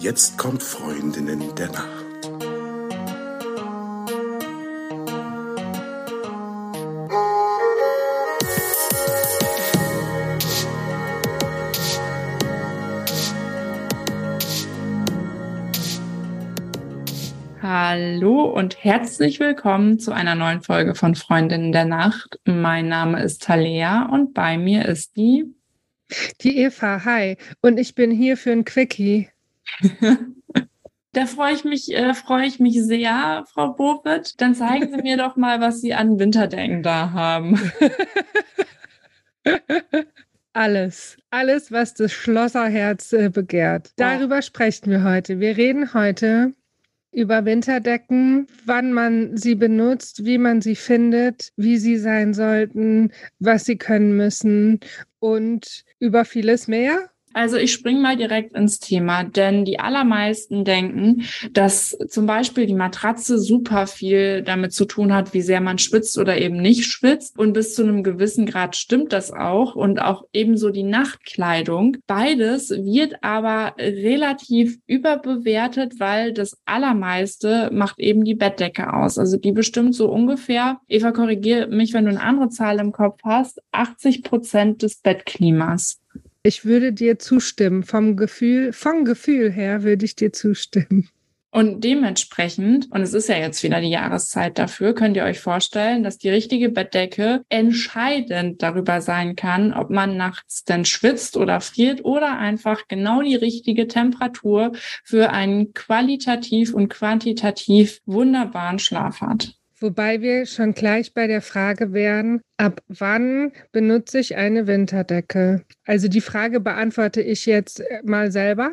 Jetzt kommt Freundinnen der Nacht. Hallo und herzlich willkommen zu einer neuen Folge von Freundinnen der Nacht. Mein Name ist Talea und bei mir ist die. Die Eva, hi. Und ich bin hier für ein Quickie. Da freue ich mich, äh, freue ich mich sehr, Frau Bovitt. Dann zeigen Sie mir doch mal, was Sie an Winterdecken da haben. Alles, alles, was das Schlosserherz äh, begehrt. Darüber sprechen wir heute. Wir reden heute über Winterdecken, wann man sie benutzt, wie man sie findet, wie sie sein sollten, was sie können müssen und über vieles mehr. Also ich springe mal direkt ins Thema, denn die allermeisten denken, dass zum Beispiel die Matratze super viel damit zu tun hat, wie sehr man schwitzt oder eben nicht schwitzt. Und bis zu einem gewissen Grad stimmt das auch. Und auch ebenso die Nachtkleidung. Beides wird aber relativ überbewertet, weil das allermeiste macht eben die Bettdecke aus. Also die bestimmt so ungefähr, Eva, korrigiere mich, wenn du eine andere Zahl im Kopf hast, 80 Prozent des Bettklimas. Ich würde dir zustimmen. Vom Gefühl, vom Gefühl her würde ich dir zustimmen. Und dementsprechend, und es ist ja jetzt wieder die Jahreszeit dafür, könnt ihr euch vorstellen, dass die richtige Bettdecke entscheidend darüber sein kann, ob man nachts denn schwitzt oder friert oder einfach genau die richtige Temperatur für einen qualitativ und quantitativ wunderbaren Schlaf hat. Wobei wir schon gleich bei der Frage wären, ab wann benutze ich eine Winterdecke? Also die Frage beantworte ich jetzt äh, mal selber.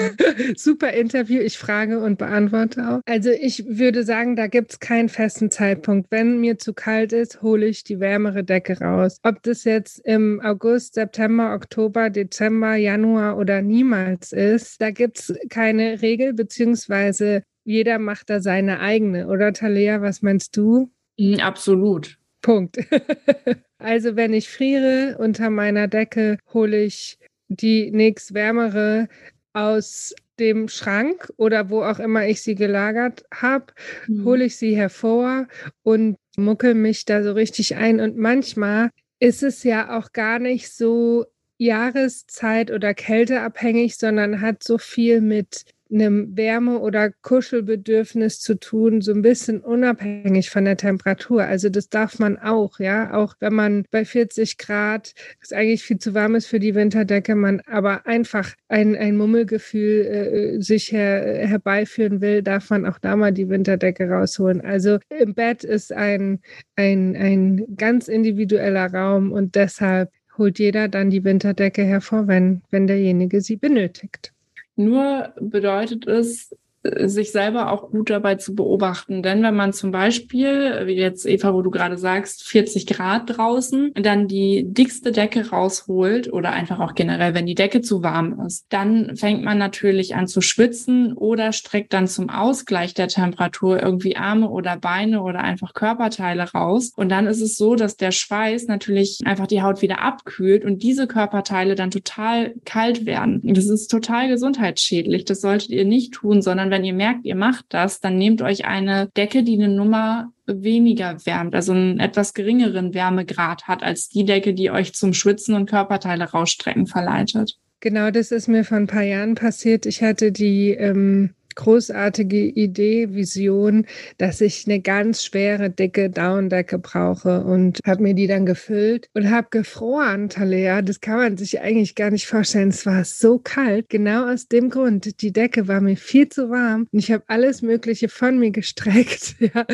Super Interview, ich frage und beantworte auch. Also ich würde sagen, da gibt es keinen festen Zeitpunkt. Wenn mir zu kalt ist, hole ich die wärmere Decke raus. Ob das jetzt im August, September, Oktober, Dezember, Januar oder niemals ist, da gibt es keine Regel, beziehungsweise jeder macht da seine eigene, oder Talea, was meinst du? Mhm, absolut. Punkt. also wenn ich friere unter meiner Decke, hole ich die nächstwärmere aus dem Schrank oder wo auch immer ich sie gelagert habe, mhm. hole ich sie hervor und muckel mich da so richtig ein. Und manchmal ist es ja auch gar nicht so Jahreszeit oder Kälteabhängig, sondern hat so viel mit einem Wärme- oder Kuschelbedürfnis zu tun, so ein bisschen unabhängig von der Temperatur. Also das darf man auch, ja, auch wenn man bei 40 Grad, es eigentlich viel zu warm ist für die Winterdecke, man aber einfach ein, ein Mummelgefühl äh, sich her, herbeiführen will, darf man auch da mal die Winterdecke rausholen. Also im Bett ist ein, ein, ein ganz individueller Raum und deshalb holt jeder dann die Winterdecke hervor, wenn, wenn derjenige sie benötigt. Nur bedeutet es, sich selber auch gut dabei zu beobachten. Denn wenn man zum Beispiel, wie jetzt Eva, wo du gerade sagst, 40 Grad draußen, dann die dickste Decke rausholt oder einfach auch generell, wenn die Decke zu warm ist, dann fängt man natürlich an zu schwitzen oder streckt dann zum Ausgleich der Temperatur irgendwie Arme oder Beine oder einfach Körperteile raus. Und dann ist es so, dass der Schweiß natürlich einfach die Haut wieder abkühlt und diese Körperteile dann total kalt werden. Das ist total gesundheitsschädlich. Das solltet ihr nicht tun, sondern wenn ihr merkt, ihr macht das, dann nehmt euch eine Decke, die eine Nummer weniger wärmt, also einen etwas geringeren Wärmegrad hat als die Decke, die euch zum Schwitzen und Körperteile rausstrecken verleitet. Genau, das ist mir vor ein paar Jahren passiert. Ich hatte die ähm, großartige Idee, Vision, dass ich eine ganz schwere, dicke Daunendecke brauche und habe mir die dann gefüllt und habe gefroren, Talea. Das kann man sich eigentlich gar nicht vorstellen. Es war so kalt, genau aus dem Grund. Die Decke war mir viel zu warm und ich habe alles Mögliche von mir gestreckt. Ja.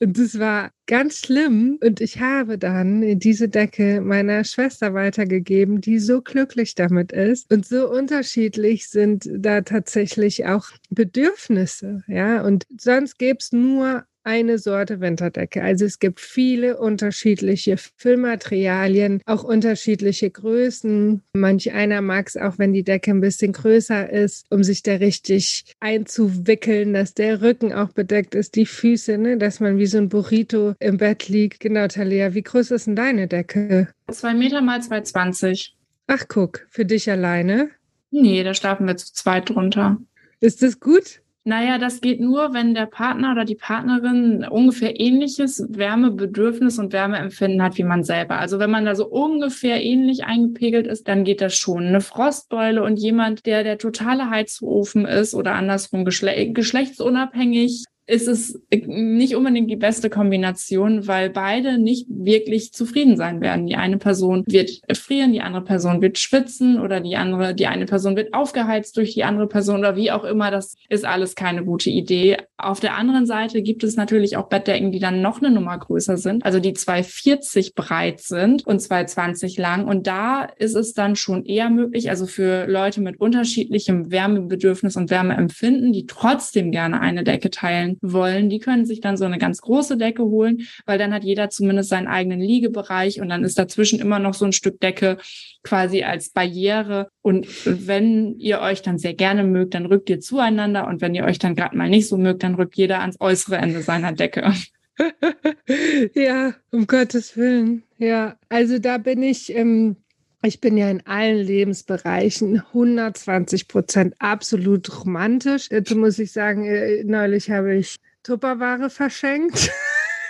Und das war ganz schlimm. Und ich habe dann diese Decke meiner Schwester weitergegeben, die so glücklich damit ist. Und so unterschiedlich sind da tatsächlich auch Bedürfnisse. Ja, und sonst gäbe es nur eine Sorte Winterdecke. Also es gibt viele unterschiedliche Füllmaterialien, auch unterschiedliche Größen. Manch einer mag es auch, wenn die Decke ein bisschen größer ist, um sich da richtig einzuwickeln, dass der Rücken auch bedeckt ist, die Füße, ne, dass man wie so ein Burrito im Bett liegt. Genau, Talia, wie groß ist denn deine Decke? Zwei Meter mal 2,20. Ach, guck, für dich alleine? Nee, da schlafen wir zu zweit drunter. Ist das gut? Naja, das geht nur, wenn der Partner oder die Partnerin ungefähr ähnliches Wärmebedürfnis und Wärmeempfinden hat wie man selber. Also wenn man da so ungefähr ähnlich eingepegelt ist, dann geht das schon. Eine Frostbeule und jemand, der der totale Heizofen ist oder andersrum geschle geschlechtsunabhängig ist es nicht unbedingt die beste Kombination, weil beide nicht wirklich zufrieden sein werden. Die eine Person wird frieren, die andere Person wird schwitzen oder die andere, die eine Person wird aufgeheizt durch die andere Person oder wie auch immer. Das ist alles keine gute Idee. Auf der anderen Seite gibt es natürlich auch Bettdecken, die dann noch eine Nummer größer sind, also die 240 breit sind und 220 lang. Und da ist es dann schon eher möglich, also für Leute mit unterschiedlichem Wärmebedürfnis und Wärmeempfinden, die trotzdem gerne eine Decke teilen, wollen, die können sich dann so eine ganz große Decke holen, weil dann hat jeder zumindest seinen eigenen Liegebereich und dann ist dazwischen immer noch so ein Stück Decke quasi als Barriere. Und wenn ihr euch dann sehr gerne mögt, dann rückt ihr zueinander und wenn ihr euch dann gerade mal nicht so mögt, dann rückt jeder ans äußere Ende seiner Decke. ja, um Gottes Willen. Ja, also da bin ich ähm, ich bin ja in allen Lebensbereichen 120 Prozent absolut romantisch. Dazu muss ich sagen, äh, neulich habe ich Tupperware verschenkt.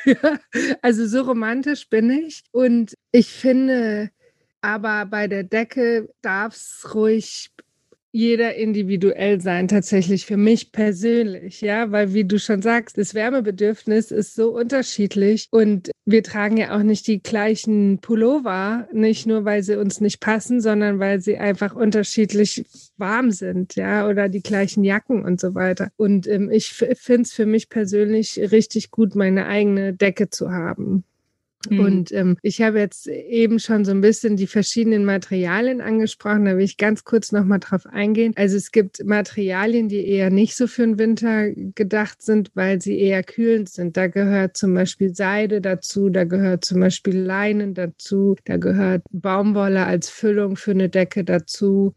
also so romantisch bin ich. Und ich finde, aber bei der Decke darf es ruhig jeder individuell sein, tatsächlich für mich persönlich, ja, weil wie du schon sagst, das Wärmebedürfnis ist so unterschiedlich und wir tragen ja auch nicht die gleichen Pullover, nicht nur weil sie uns nicht passen, sondern weil sie einfach unterschiedlich warm sind, ja, oder die gleichen Jacken und so weiter. Und ähm, ich finde es für mich persönlich richtig gut, meine eigene Decke zu haben. Mhm. Und ähm, ich habe jetzt eben schon so ein bisschen die verschiedenen Materialien angesprochen. Da will ich ganz kurz nochmal drauf eingehen. Also es gibt Materialien, die eher nicht so für den Winter gedacht sind, weil sie eher kühlend sind. Da gehört zum Beispiel Seide dazu, da gehört zum Beispiel Leinen dazu, da gehört Baumwolle als Füllung für eine Decke dazu.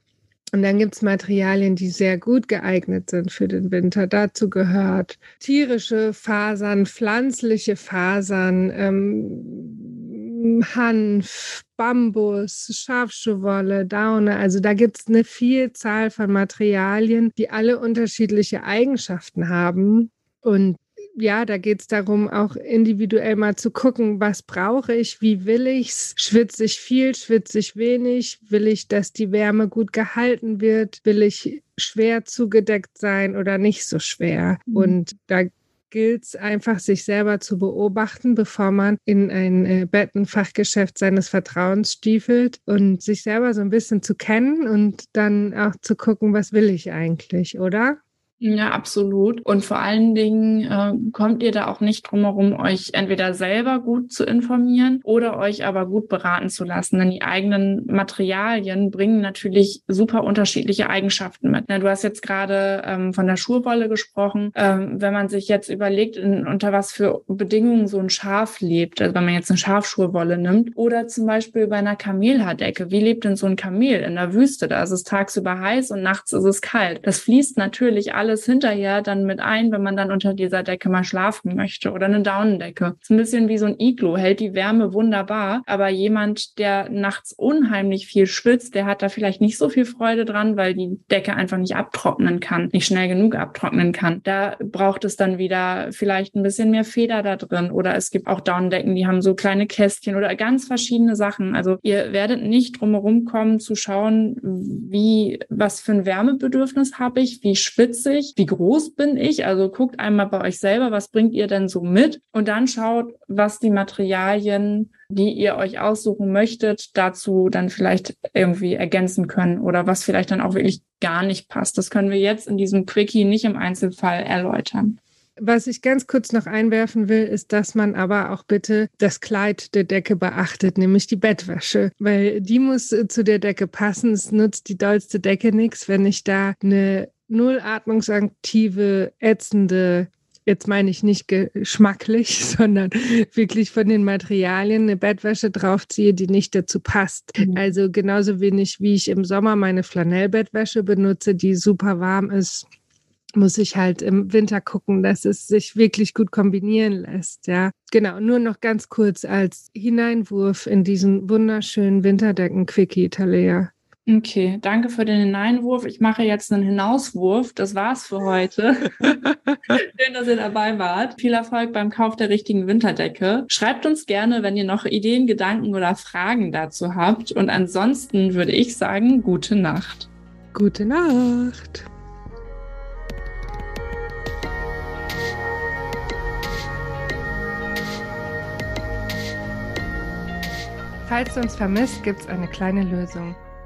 Und dann gibt es Materialien, die sehr gut geeignet sind für den Winter. Dazu gehört tierische Fasern, pflanzliche Fasern, ähm, Hanf, Bambus, Schafschuhwolle, Daune. Also da gibt es eine Vielzahl von Materialien, die alle unterschiedliche Eigenschaften haben. Und ja, da geht es darum, auch individuell mal zu gucken, was brauche ich, wie will ich's, schwitze ich viel, schwitze ich wenig, will ich, dass die Wärme gut gehalten wird, will ich schwer zugedeckt sein oder nicht so schwer. Mhm. Und da gilt es einfach, sich selber zu beobachten, bevor man in ein äh, Bettenfachgeschäft seines Vertrauens stiefelt und sich selber so ein bisschen zu kennen und dann auch zu gucken, was will ich eigentlich, oder? Ja, absolut. Und vor allen Dingen äh, kommt ihr da auch nicht drum herum, euch entweder selber gut zu informieren oder euch aber gut beraten zu lassen. Denn die eigenen Materialien bringen natürlich super unterschiedliche Eigenschaften mit. Na, du hast jetzt gerade ähm, von der Schurwolle gesprochen. Ähm, wenn man sich jetzt überlegt, in, unter was für Bedingungen so ein Schaf lebt, also wenn man jetzt eine Schafschurwolle nimmt oder zum Beispiel bei einer Kamelhaardecke. Wie lebt denn so ein Kamel in der Wüste? Da ist es tagsüber heiß und nachts ist es kalt. Das fließt natürlich alles alles hinterher dann mit ein, wenn man dann unter dieser Decke mal schlafen möchte oder eine Daunendecke. Ist ein bisschen wie so ein Iglo, hält die Wärme wunderbar, aber jemand, der nachts unheimlich viel schwitzt, der hat da vielleicht nicht so viel Freude dran, weil die Decke einfach nicht abtrocknen kann, nicht schnell genug abtrocknen kann. Da braucht es dann wieder vielleicht ein bisschen mehr Feder da drin oder es gibt auch Daunendecken, die haben so kleine Kästchen oder ganz verschiedene Sachen. Also ihr werdet nicht drumherum kommen zu schauen, wie, was für ein Wärmebedürfnis habe ich, wie schwitze ich, wie groß bin ich? Also guckt einmal bei euch selber, was bringt ihr denn so mit? Und dann schaut, was die Materialien, die ihr euch aussuchen möchtet, dazu dann vielleicht irgendwie ergänzen können oder was vielleicht dann auch wirklich gar nicht passt. Das können wir jetzt in diesem Quickie nicht im Einzelfall erläutern. Was ich ganz kurz noch einwerfen will, ist, dass man aber auch bitte das Kleid der Decke beachtet, nämlich die Bettwäsche, weil die muss zu der Decke passen. Es nutzt die dollste Decke nichts, wenn ich da eine null atmungsaktive, ätzende, jetzt meine ich nicht geschmacklich, sondern wirklich von den Materialien eine Bettwäsche draufziehe, die nicht dazu passt. Mhm. Also genauso wenig wie ich im Sommer meine Flanellbettwäsche benutze, die super warm ist, muss ich halt im Winter gucken, dass es sich wirklich gut kombinieren lässt. Ja, genau. Nur noch ganz kurz als Hineinwurf in diesen wunderschönen Winterdecken-Quickie, Talea. Okay, danke für den Hineinwurf. Ich mache jetzt einen Hinauswurf. Das war's für heute. Schön, dass ihr dabei wart. Viel Erfolg beim Kauf der richtigen Winterdecke. Schreibt uns gerne, wenn ihr noch Ideen, Gedanken oder Fragen dazu habt. Und ansonsten würde ich sagen, gute Nacht. Gute Nacht. Falls du uns vermisst, gibt's eine kleine Lösung.